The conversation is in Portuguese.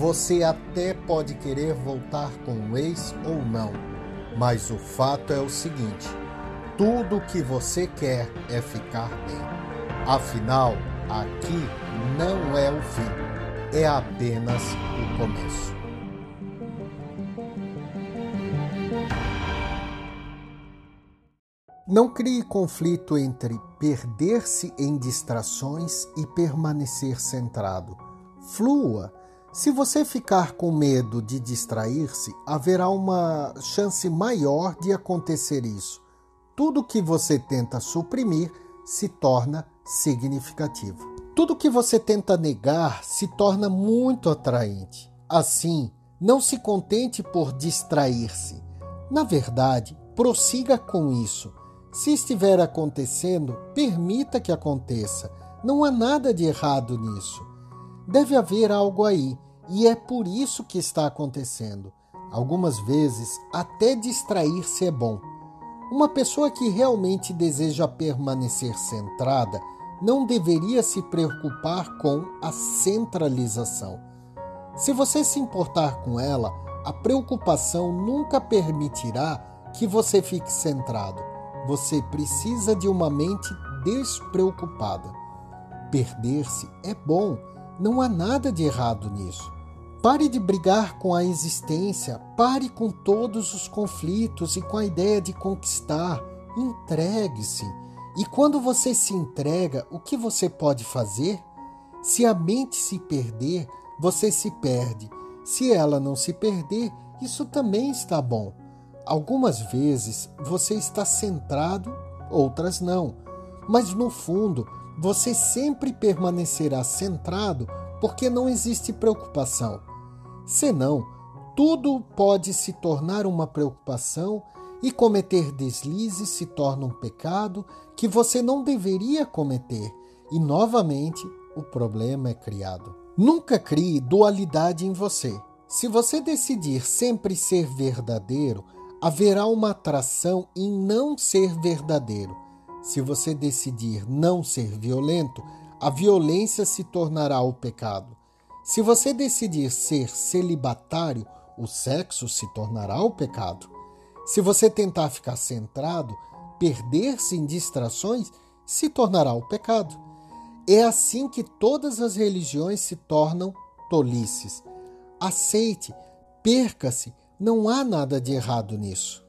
Você até pode querer voltar com o ex ou não, mas o fato é o seguinte: tudo o que você quer é ficar bem. Afinal, aqui não é o fim, é apenas o começo. Não crie conflito entre perder-se em distrações e permanecer centrado. Flua. Se você ficar com medo de distrair-se, haverá uma chance maior de acontecer isso. Tudo que você tenta suprimir se torna significativo. Tudo que você tenta negar se torna muito atraente. Assim, não se contente por distrair-se. Na verdade, prossiga com isso se estiver acontecendo, permita que aconteça. Não há nada de errado nisso. Deve haver algo aí, e é por isso que está acontecendo. Algumas vezes, até distrair-se é bom. Uma pessoa que realmente deseja permanecer centrada não deveria se preocupar com a centralização. Se você se importar com ela, a preocupação nunca permitirá que você fique centrado. Você precisa de uma mente despreocupada. Perder-se é bom, não há nada de errado nisso. Pare de brigar com a existência, pare com todos os conflitos e com a ideia de conquistar. Entregue-se. E quando você se entrega, o que você pode fazer? Se a mente se perder, você se perde. Se ela não se perder, isso também está bom. Algumas vezes você está centrado, outras não, mas no fundo você sempre permanecerá centrado porque não existe preocupação. Senão, tudo pode se tornar uma preocupação e cometer deslizes se torna um pecado que você não deveria cometer, e novamente o problema é criado. Nunca crie dualidade em você. Se você decidir sempre ser verdadeiro, haverá uma atração em não ser verdadeiro. Se você decidir não ser violento, a violência se tornará o pecado. Se você decidir ser celibatário, o sexo se tornará o pecado. Se você tentar ficar centrado, perder-se em distrações, se tornará o pecado. É assim que todas as religiões se tornam tolices. Aceite, perca-se, não há nada de errado nisso.